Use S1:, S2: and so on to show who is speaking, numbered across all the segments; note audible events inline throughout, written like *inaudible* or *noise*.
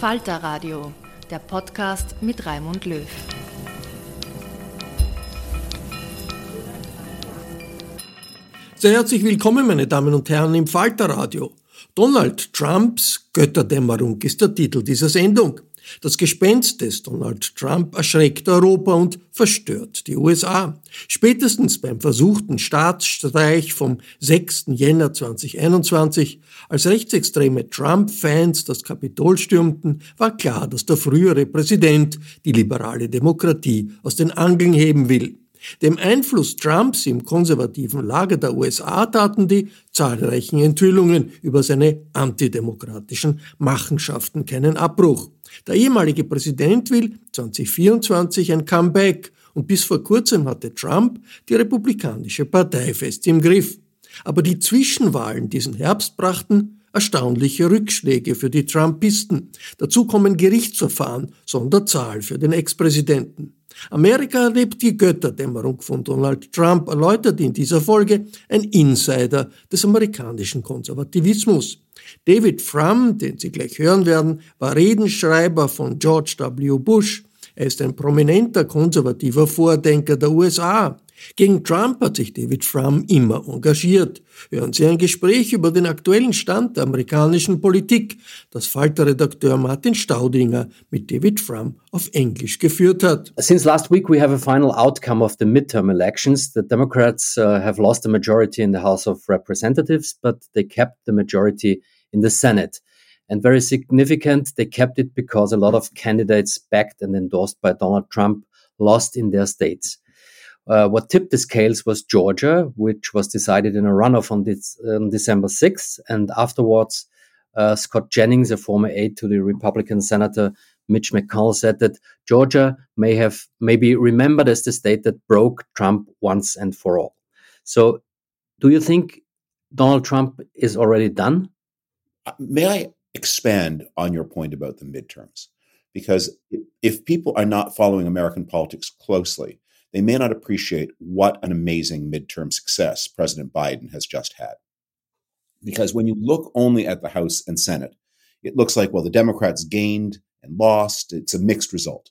S1: Falter Radio, der Podcast mit Raimund Löw.
S2: Sehr herzlich willkommen, meine Damen und Herren, im Falter Radio. Donald Trumps Götterdämmerung ist der Titel dieser Sendung. Das Gespenst des Donald Trump erschreckt Europa und verstört die USA. Spätestens beim versuchten Staatsstreich vom 6. Jänner 2021, als rechtsextreme Trump-Fans das Kapitol stürmten, war klar, dass der frühere Präsident die liberale Demokratie aus den Angeln heben will. Dem Einfluss Trumps im konservativen Lager der USA taten die zahlreichen Enthüllungen über seine antidemokratischen Machenschaften keinen Abbruch. Der ehemalige Präsident will 2024 ein Comeback und bis vor kurzem hatte Trump die Republikanische Partei fest im Griff. Aber die Zwischenwahlen diesen Herbst brachten erstaunliche Rückschläge für die Trumpisten. Dazu kommen Gerichtsverfahren Sonderzahl für den Ex-Präsidenten. Amerika erlebt die Götterdämmerung von Donald Trump, erläutert in dieser Folge ein Insider des amerikanischen Konservativismus. David Frum, den Sie gleich hören werden, war Redenschreiber von George W. Bush. Er ist ein prominenter konservativer Vordenker der USA. Gegen Trump hat sich David Frum immer engagiert. Hören Sie ein Gespräch über den aktuellen Stand der amerikanischen Politik, das Falter-Redakteur Martin Staudinger mit David Frum auf Englisch geführt hat.
S3: Since last week we have a final outcome of the midterm elections. The Democrats uh, have lost the majority in the House of Representatives, but they kept the majority in the Senate. And very significant, they kept it because a lot of candidates backed and endorsed by Donald Trump lost in their states. Uh, what tipped the scales was Georgia, which was decided in a runoff on, this, on December 6th. And afterwards, uh, Scott Jennings, a former aide to the Republican Senator Mitch McConnell, said that Georgia may have maybe remembered as the state that broke Trump once and for all. So, do you think Donald Trump is already done?
S4: Uh, may I expand on your point about the midterms? Because if people are not following American politics closely, they may not appreciate what an amazing midterm success President Biden has just had. Because when you look only at the House and Senate, it looks like, well, the Democrats gained and lost. It's a mixed result.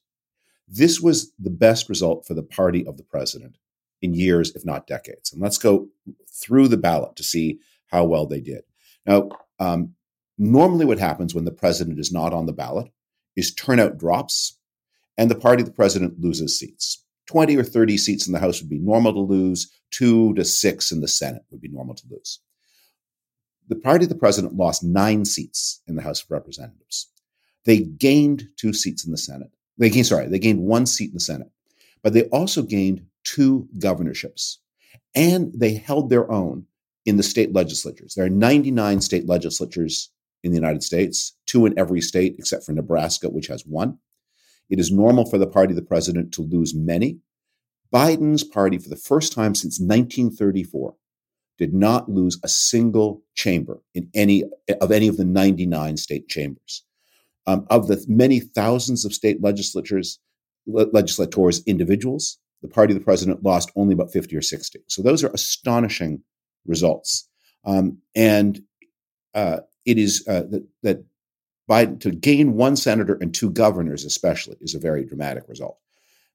S4: This was the best result for the party of the president in years, if not decades. And let's go through the ballot to see how well they did. Now, um, normally what happens when the president is not on the ballot is turnout drops and the party of the president loses seats. 20 or 30 seats in the House would be normal to lose, two to six in the Senate would be normal to lose. The party of the president lost nine seats in the House of Representatives. They gained two seats in the Senate. They gained, sorry, they gained one seat in the Senate, but they also gained two governorships. And they held their own in the state legislatures. There are 99 state legislatures in the United States, two in every state except for Nebraska, which has one. It is normal for the party of the president to lose many. Biden's party, for the first time since 1934, did not lose a single chamber in any of any of the 99 state chambers. Um, of the many thousands of state legislatures, le- legislators, individuals, the party of the president lost only about 50 or 60. So those are astonishing results. Um, and uh, it is uh, that, that Biden to gain one senator and two governors, especially, is a very dramatic result.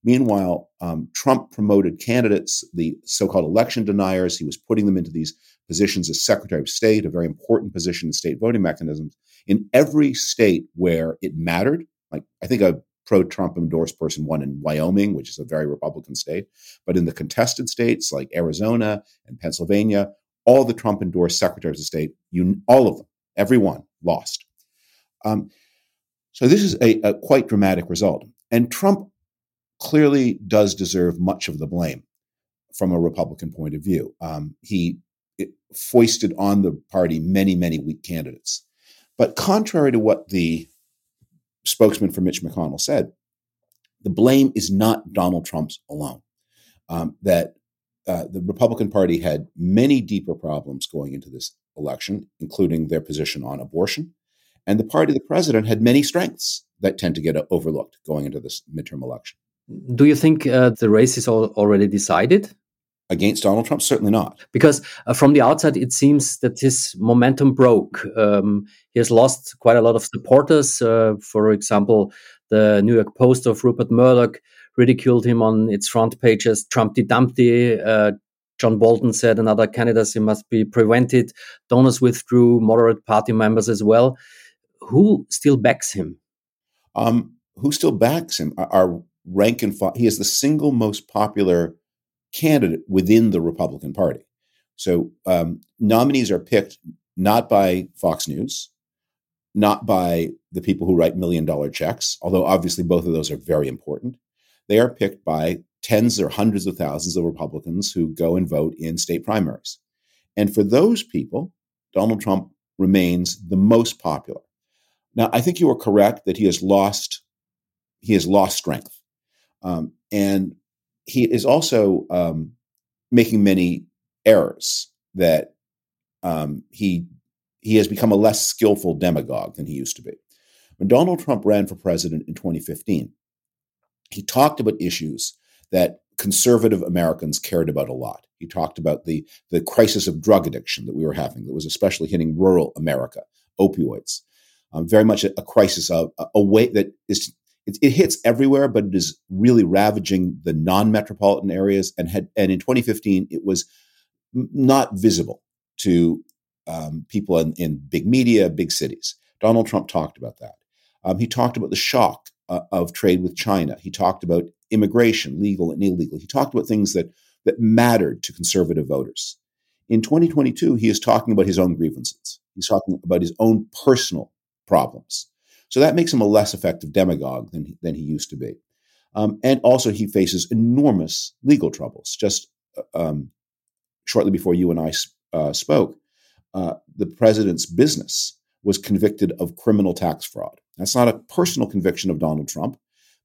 S4: Meanwhile, um, Trump promoted candidates, the so called election deniers. He was putting them into these positions as Secretary of State, a very important position in state voting mechanisms. In every state where it mattered, like I think a pro Trump endorsed person won in Wyoming, which is a very Republican state, but in the contested states like Arizona and Pennsylvania, all the Trump endorsed secretaries of state, you, all of them, everyone lost. Um, so this is a, a quite dramatic result. And Trump clearly does deserve much of the blame from a Republican point of view. Um, he foisted on the party many, many weak candidates. But contrary to what the spokesman for Mitch McConnell said, the blame is not Donald Trump's alone. Um, that uh, the Republican Party had many deeper problems going into this election, including their position on abortion. And the party of the president had many strengths that tend to get overlooked going into this midterm election.
S3: Do you think uh, the race is all already decided?
S4: Against Donald Trump? Certainly not.
S3: Because uh, from the outside, it seems that his momentum broke. Um, he has lost quite a lot of supporters. Uh, for example, the New York Post of Rupert Murdoch ridiculed him on its front pages. Trumpty Dumpty. Uh, John Bolton said another candidacy must be prevented. Donors withdrew, moderate party members as well. Who still backs him?
S4: Um, who still backs him? Our rank and file. He is the single most popular candidate within the Republican Party. So um, nominees are picked not by Fox News, not by the people who write million dollar checks, although obviously both of those are very important. They are picked by tens or hundreds of thousands of Republicans who go and vote in state primaries. And for those people, Donald Trump remains the most popular. Now, I think you are correct that he has lost he has lost strength. Um, and he is also um, making many errors that um, he he has become a less skillful demagogue than he used to be. When Donald Trump ran for president in 2015, he talked about issues that conservative Americans cared about a lot. He talked about the the crisis of drug addiction that we were having, that was especially hitting rural America, opioids, um, very much a, a crisis of a, a way that is it, it, hits everywhere, but it is really ravaging the non-metropolitan areas. And had and in 2015, it was not visible to um, people in, in, big media, big cities. Donald Trump talked about that. Um, he talked about the shock uh, of trade with China. He talked about immigration, legal and illegal. He talked about things that that mattered to conservative voters. In 2022, he is talking about his own grievances. He's talking about his own personal problems. So that makes him a less effective demagogue than than he used to be. Um, and also, he faces enormous legal troubles. Just uh, um, shortly before you and I uh, spoke, uh, the president's business was convicted of criminal tax fraud. That's not a personal conviction of Donald Trump,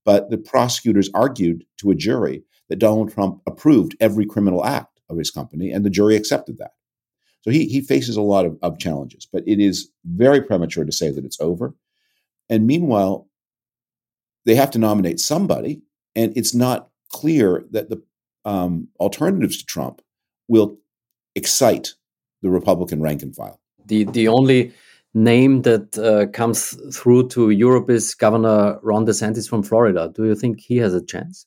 S4: but the prosecutors argued to a jury that Donald Trump approved every criminal act of his company, and the jury accepted that. So he, he faces a lot of, of challenges, but it is very premature to say that it's over. And meanwhile, they have to nominate somebody, and it's not clear that the um, alternatives to Trump will excite the Republican rank and file.
S3: The the only name that uh, comes through to Europe is Governor Ron DeSantis from Florida. Do you think he has a chance?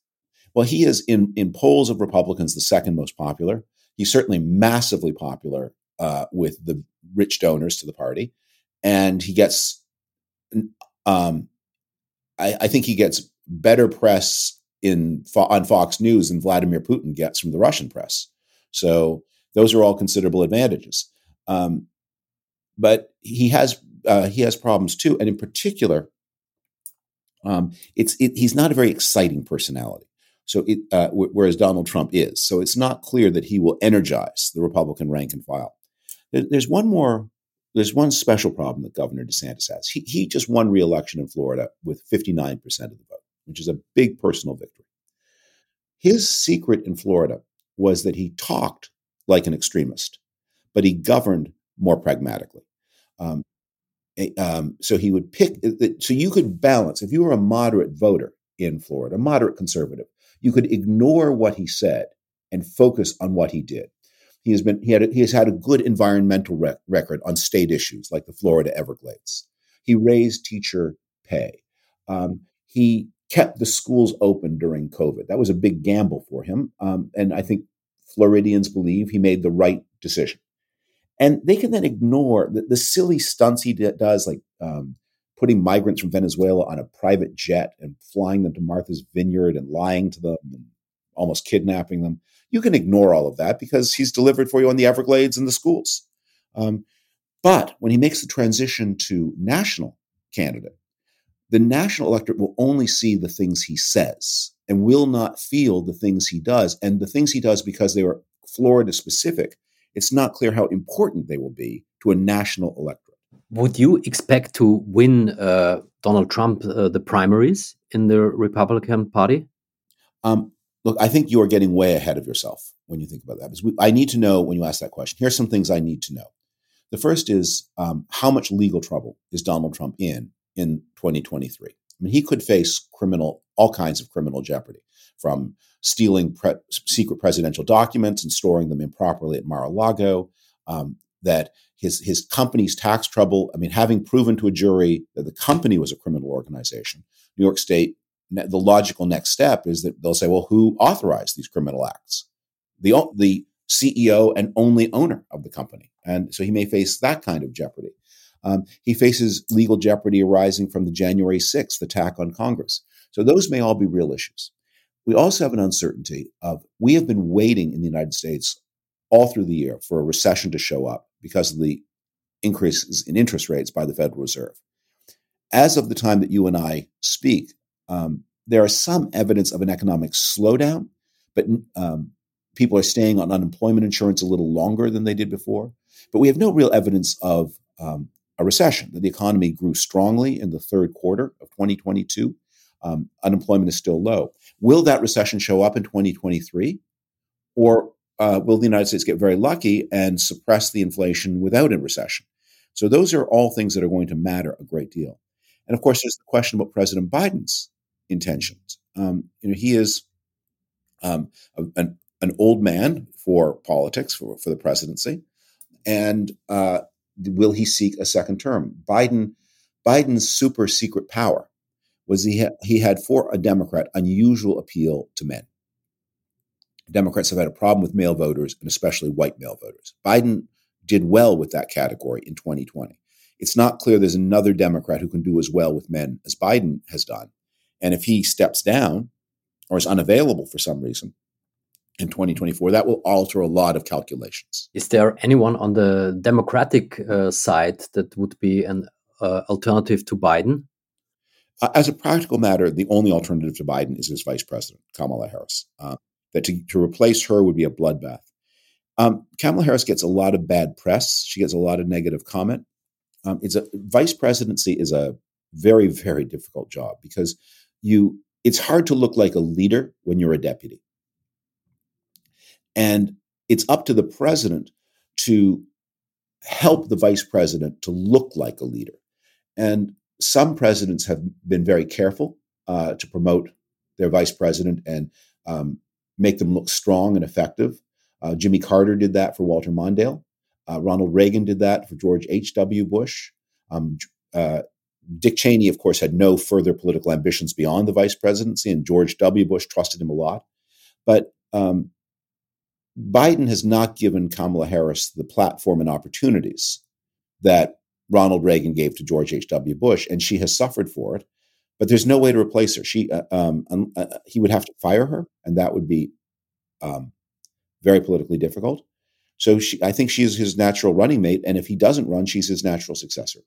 S4: Well, he is in in polls of Republicans the second most popular. He's certainly massively popular uh, with the rich donors to the party, and he gets um, I, I, think he gets better press in on Fox News than Vladimir Putin gets from the Russian press. So those are all considerable advantages. Um, but he has uh, he has problems too, and in particular, um, it's it, he's not a very exciting personality. So it, uh, w- whereas Donald Trump is, so it's not clear that he will energize the Republican rank and file. There, there's one more. There's one special problem that Governor DeSantis has. He, he just won re-election in Florida with 59% of the vote, which is a big personal victory. His secret in Florida was that he talked like an extremist, but he governed more pragmatically. Um, um, so he would pick. Uh, so you could balance if you were a moderate voter in Florida, a moderate conservative, you could ignore what he said and focus on what he did. He has been he had a, he has had a good environmental rec- record on state issues like the Florida Everglades. He raised teacher pay. Um, he kept the schools open during COVID. That was a big gamble for him, um, and I think Floridians believe he made the right decision. And they can then ignore the, the silly stunts he does, like um, putting migrants from Venezuela on a private jet and flying them to Martha's Vineyard and lying to them and almost kidnapping them. You can ignore all of that because he's delivered for you on the Everglades and the schools. Um, but when he makes the transition to national candidate, the national electorate will only see the things he says and will not feel the things he does. And the things he does, because they are Florida specific, it's not clear how important they will be to a national electorate.
S3: Would you expect to win uh, Donald Trump uh, the primaries in the Republican Party?
S4: Um, look, I think you are getting way ahead of yourself when you think about that. Because we, I need to know when you ask that question. Here's some things I need to know. The first is um, how much legal trouble is Donald Trump in in 2023? I mean, he could face criminal, all kinds of criminal jeopardy, from stealing pre- secret presidential documents and storing them improperly at Mar-a-Lago. Um, that his his company's tax trouble. I mean, having proven to a jury that the company was a criminal organization, New York State. The logical next step is that they'll say, "Well, who authorized these criminal acts?" The the CEO and only owner of the company, and so he may face that kind of jeopardy. Um, he faces legal jeopardy arising from the January 6th attack on Congress. So those may all be real issues. We also have an uncertainty of we have been waiting in the United States all through the year for a recession to show up because of the increases in interest rates by the Federal Reserve. As of the time that you and I speak, um, there is some evidence of an economic slowdown, but um, people are staying on unemployment insurance a little longer than they did before. But we have no real evidence of um, a recession, that the economy grew strongly in the third quarter of 2022 um, unemployment is still low. Will that recession show up in 2023? Or uh, will the United States get very lucky and suppress the inflation without a recession? So those are all things that are going to matter a great deal. And of course, there's the question about President Biden's intentions. Um, you know, he is um, an, an old man for politics, for, for the presidency. And uh, will he seek a second term? Biden, Biden's super secret power was he ha- he had for a Democrat unusual appeal to men. Democrats have had a problem with male voters and especially white male voters. Biden did well with that category in 2020. It's not clear there's another Democrat who can do as well with men as Biden has done. And if he steps down or is unavailable for some reason in 2024, that will alter a lot of calculations.
S3: Is there anyone on the Democratic uh, side that would be an uh, alternative to Biden?
S4: Uh, as a practical matter, the only alternative to Biden is his vice president, Kamala Harris. Uh, that to, to, replace her would be a bloodbath. Um, Kamala Harris gets a lot of bad press. She gets a lot of negative comment. Um, it's a vice presidency is a very very difficult job because you it's hard to look like a leader when you're a deputy, and it's up to the president to help the vice president to look like a leader. And some presidents have been very careful uh, to promote their vice president and um, make them look strong and effective. Uh, Jimmy Carter did that for Walter Mondale. Uh, Ronald Reagan did that for George H.W. Bush. Um, uh, Dick Cheney, of course, had no further political ambitions beyond the vice presidency, and George W. Bush trusted him a lot. But um, Biden has not given Kamala Harris the platform and opportunities that Ronald Reagan gave to George H.W. Bush, and she has suffered for it. but there's no way to replace her. She, uh, um, uh, he would have to fire her, and that would be um, very politically difficult. So she, I think she's his natural running mate, and if he doesn't run, she's his natural successor.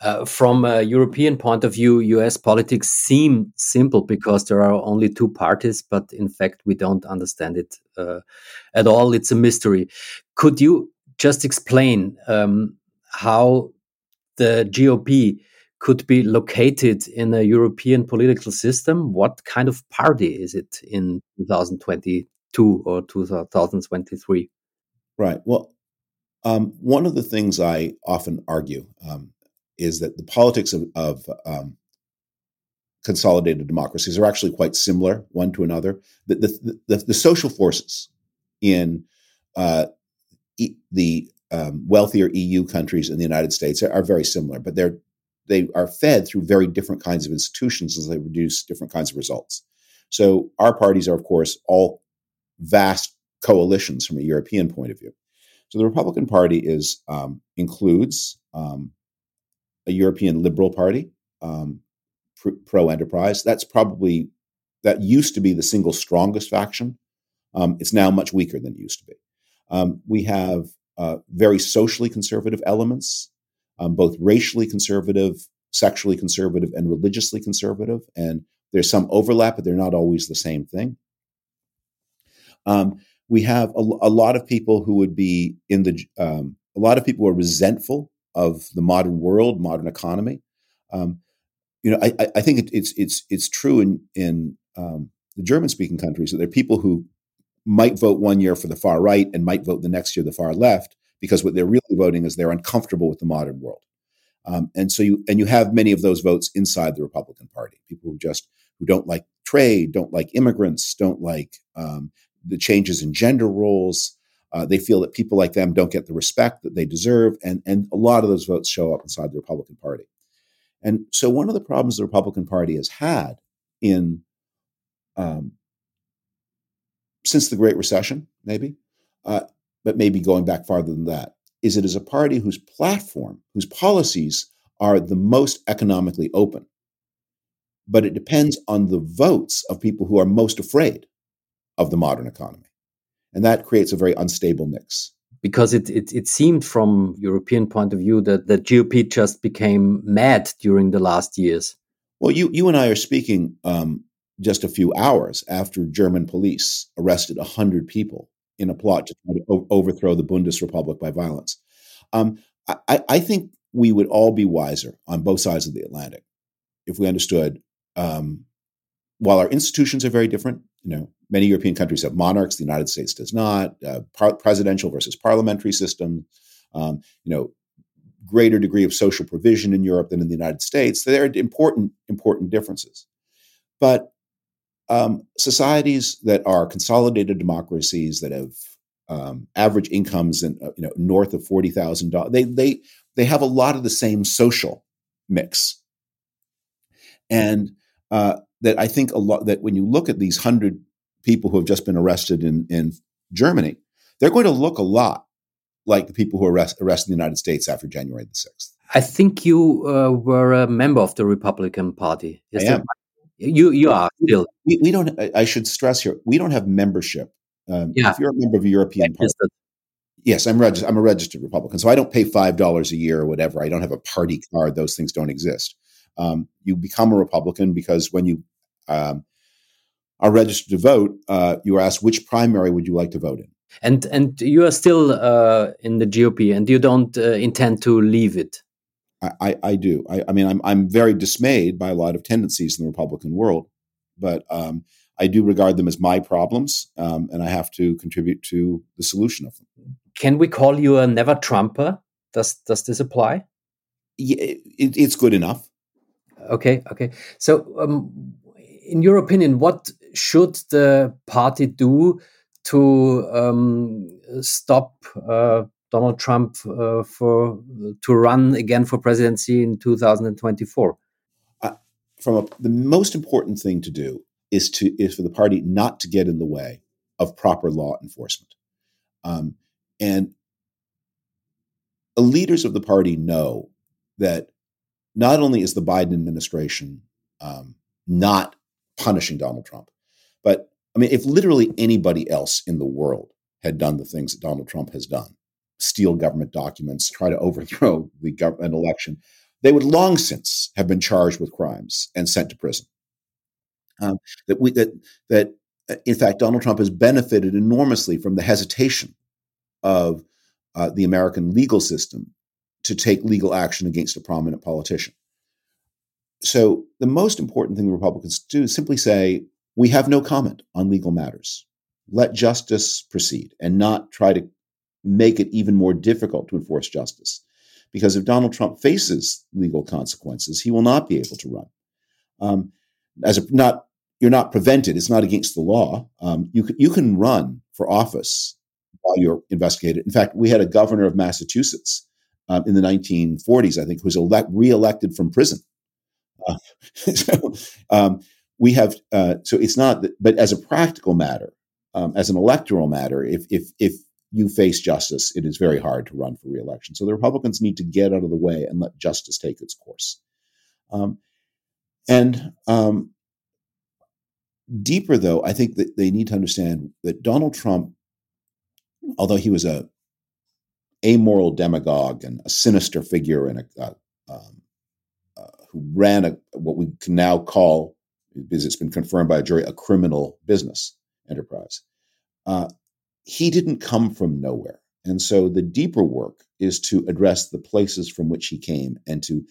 S3: Uh, from a European point of view, US politics seem simple because there are only two parties, but in fact, we don't understand it uh, at all. It's a mystery. Could you just explain um, how the GOP could be located in a European political system? What kind of party is it in 2022 or 2023?
S4: Right. Well, um, one of the things I often argue um, is that the politics of, of um, consolidated democracies are actually quite similar one to another. The, the, the, the social forces in uh, e- the um, wealthier EU countries in the United States are, are, very similar, but they're they are fed through very different kinds of institutions as they produce different kinds of results. So our parties are, of course, all vast coalitions from a European point of view. So the Republican Party is um, includes um, a European Liberal Party, um, pro enterprise. That's probably that used to be the single strongest faction. Um, it's now much weaker than it used to be. Um, we have uh, very socially conservative elements, um, both racially conservative, sexually conservative, and religiously conservative. And there's some overlap, but they're not always the same thing. Um, we have a, a, lot of people who would be in the um, a lot of people are resentful of the modern world, modern economy. Um, you know, I, I think it, it's it's it's true in in um, the German speaking countries that there are people who might vote one year for the far right and might vote the next year the far left because what they're really voting is they're uncomfortable with the modern world. Um, and so you and you have many of those votes inside the Republican Party, people who just who don't like trade, don't like immigrants, don't like um, the changes in gender roles. Uh, they feel that people like them don't get the respect that they deserve, and and a lot of those votes show up inside the Republican Party. And so, one of the problems the Republican Party has had in um, since the Great Recession, maybe, uh, but maybe going back farther than that, is it is a party whose platform, whose policies are the most economically open. But it depends on the votes of people who are most afraid of the modern economy. And that creates a very unstable mix.
S3: Because it, it, it seemed from European point of view that the GOP just became mad during the last years.
S4: Well, you, you and I are speaking um, just a few hours after German police arrested 100 people in a plot to try to overthrow the Bundesrepublik by violence. Um, I, I, think we would all be wiser on both sides of the Atlantic if we understood. Um, while our institutions are very different, you know, many European countries have monarchs. The United States does not. Uh, par- presidential versus parliamentary system. Um, you know, greater degree of social provision in Europe than in the United States. There are important important differences, but um, societies that are consolidated democracies that have um, average incomes and uh, you know north of forty thousand dollars, they they they have a lot of the same social mix, and uh, that I think a lot that when you look at these hundred people who have just been arrested in in Germany, they're going to look a lot like the people who were arrest, arrested in the United States after January the sixth.
S3: I think you uh, were a member of the Republican Party.
S4: Is I am.
S3: You you are still.
S4: We, we don't. I should stress here. We don't have membership. Um, yeah. If you're a member of a European party, yes, I'm registered. I'm a registered Republican, so I don't pay five dollars a year or whatever. I don't have a party card. Those things don't exist. Um, you become a Republican because when you um, are registered to vote, uh, you are asked which primary would you like to vote in.
S3: And and you are still uh, in the GOP, and you don't uh, intend to leave it.
S4: I, I, do. I, I, mean, I'm, I'm very dismayed by a lot of tendencies in the Republican world, but um, I do regard them as my problems, um, and I have to contribute to the solution of them.
S3: Can we call you a never Trumper? Does does this apply?
S4: Yeah, it, it's good enough.
S3: Okay, okay. So, um, in your opinion, what should the party do to um, stop uh, Donald Trump uh, for to run again for presidency in 2024?
S4: Uh, from a, the most important thing to do is to is for the party not to get in the way of proper law enforcement, um, and the leaders of the party know that not only is the Biden administration um, not punishing Donald Trump. But I mean, if literally anybody else in the world had done the things that Donald Trump has done, steal government documents, try to overthrow *laughs* the government election, they would long since have been charged with crimes and sent to prison. Um, that we that that in fact Donald Trump has benefited enormously from the hesitation of uh, the American legal system to take legal action against a prominent politician. So the most important thing the Republicans do is simply say, we have no comment on legal matters. Let justice proceed and not try to make it even more difficult to enforce justice. Because if Donald Trump faces legal consequences, he will not be able to run. Um, as a, not you're not prevented; it's not against the law. Um, you you can run for office while you're investigated. In fact, we had a governor of Massachusetts um, in the 1940s, I think, who was elect, reelected from prison. Uh, *laughs* so um, we have uh, so it's not, that, but as a practical matter, um, as an electoral matter, if if if you face justice, it is very hard to run for reelection. So the Republicans need to get out of the way and let justice take its course. Um, and um, deeper, though, I think that they need to understand that Donald Trump, although he was a amoral demagogue and a sinister figure and a, uh, um, uh, who ran a, what we can now call, because it's been confirmed by a jury, a criminal business enterprise. Uh, he didn't come from nowhere. And so the deeper work is to address the places from which he came and to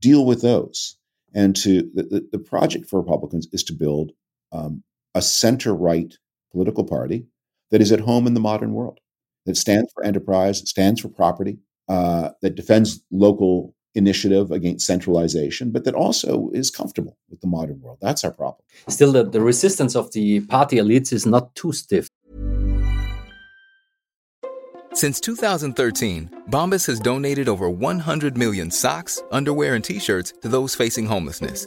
S4: deal with those. And to the, the project for Republicans is to build um, a center right political party that is at home in the modern world that stands for enterprise, stands for property, uh, that defends local initiative against centralization, but that also is comfortable with the modern world. That's our problem.
S3: Still, the, the resistance of the party elites is not too stiff.
S5: Since 2013, Bombas has donated over 100 million socks, underwear, and t shirts to those facing homelessness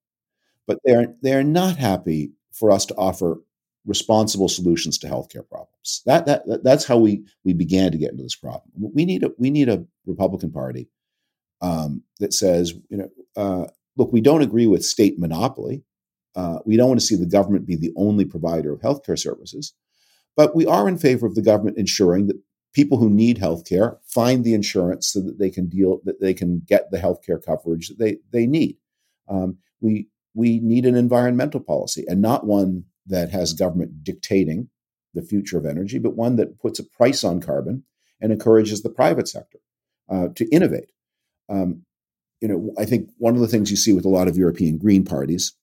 S4: but they're they're not happy for us to offer responsible solutions to healthcare problems. That, that that's how we we began to get into this problem. We need a we need a Republican Party um, that says, you know, uh, look, we don't agree with state monopoly. Uh, we don't want to see the government be the only provider of healthcare services, but we are in favor of the government ensuring that people who need healthcare find the insurance so that they can deal that they can get the healthcare coverage that they they need. Um, we we need an environmental policy and not one that has government dictating the future of energy, but one that puts a price on carbon and encourages the private sector uh, to innovate. Um, you know, I think one of the things you see with a lot of European green parties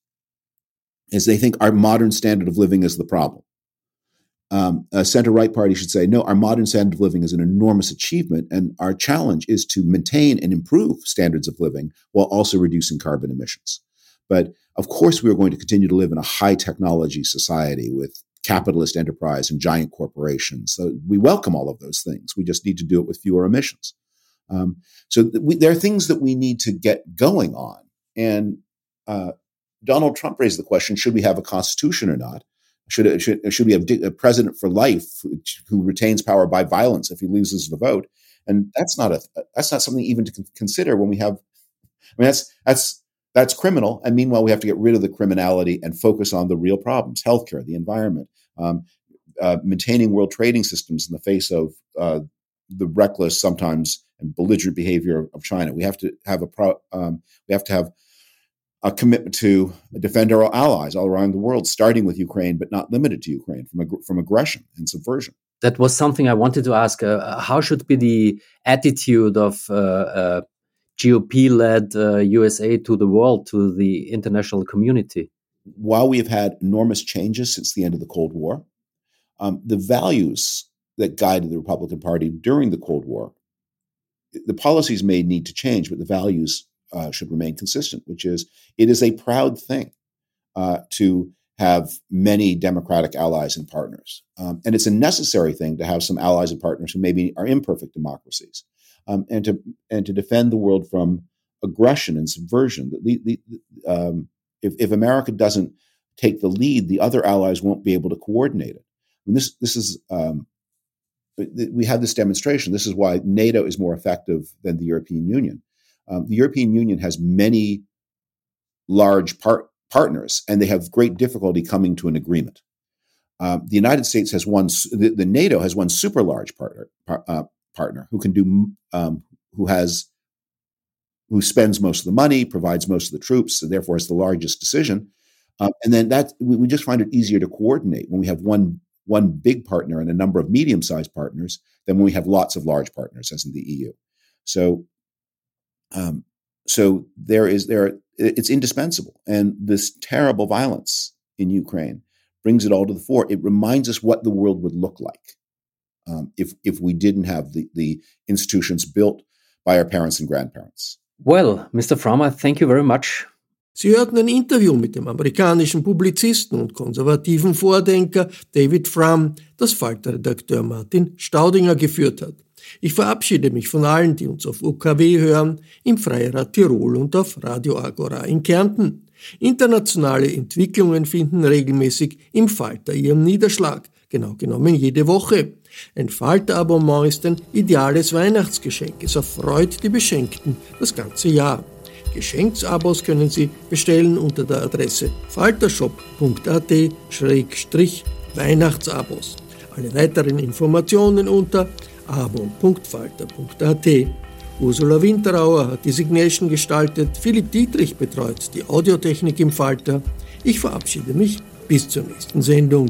S4: is they think our modern standard of living is the problem. Um, a center right party should say, no, our modern standard of living is an enormous achievement, and our challenge is to maintain and improve standards of living while also reducing carbon emissions. But of course, we are going to continue to live in a high technology society with capitalist enterprise and giant corporations. So we welcome all of those things. We just need to do it with fewer emissions. Um, so we, there are things that we need to get going on. And uh, Donald Trump raised the question: Should we have a constitution or not? Should should, should we have a president for life who retains power by violence if he loses the vote? And that's not a that's not something even to consider when we have. I mean, that's that's that's criminal. And meanwhile, we have to get rid of the criminality and focus on the real problems healthcare, the environment, um, uh, maintaining world trading systems in the face of uh, the reckless, sometimes and belligerent behavior of China. We have to have a pro, um, we have to have a commitment to defend our allies all around the world, starting with Ukraine, but not limited to Ukraine from ag- from aggression and subversion.
S3: That was something I wanted to ask. Uh, how should be the attitude of uh, uh, GOP led uh, USA to the world, to the international community?
S4: While we have had enormous changes since the end of the Cold War, um, the values that guided the Republican Party during the Cold War, the policies may need to change, but the values uh, should remain consistent, which is it is a proud thing uh, to have many democratic allies and partners. Um, and it's a necessary thing to have some allies and partners who maybe are imperfect democracies, um, and to and to defend the world from aggression and subversion. Um, if, if America doesn't take the lead, the other allies won't be able to coordinate it. Mean, this this is um, we had this demonstration. This is why NATO is more effective than the European Union. Um, the European Union has many large part, partners, and they have great difficulty coming to an agreement. Um, the United States has one. The, the, NATO has one super large partner par, uh, partner who can do um, who has who spends most of the money, provides most of the troops, and therefore has the largest decision. Um, and then that we, we, just find it easier to coordinate when we have one one big partner and a number of medium sized partners than when we have lots of large partners, as in the EU. So, um, so there is there it's indispensable, and this terrible violence in Ukraine brings it all to the fore. It reminds us what the world would look like um, if if we didn't have the the institutions built by our parents and grandparents.
S3: Well, Mr. Frommer, thank you very much
S2: Sie hörten ein Interview mit dem amerikanischen Publizisten und konservativen Vordenker David Frum, das Falterredakteur Martin Staudinger geführt hat. Ich verabschiede mich von allen, die uns auf UKW hören, im Freirad Tirol und auf Radio Agora in Kärnten. Internationale Entwicklungen finden regelmäßig im Falter ihren Niederschlag, genau genommen jede Woche. Ein Falter-Abonnement ist ein ideales Weihnachtsgeschenk. Es erfreut die Beschenkten das ganze Jahr. Geschenksabos können Sie bestellen unter der Adresse faltershop.at-weihnachtsabos. Alle weiteren Informationen unter abo.falter.at. Ursula Winterauer hat die Signation gestaltet, Philipp Dietrich betreut die Audiotechnik im Falter. Ich verabschiede mich bis zur nächsten Sendung.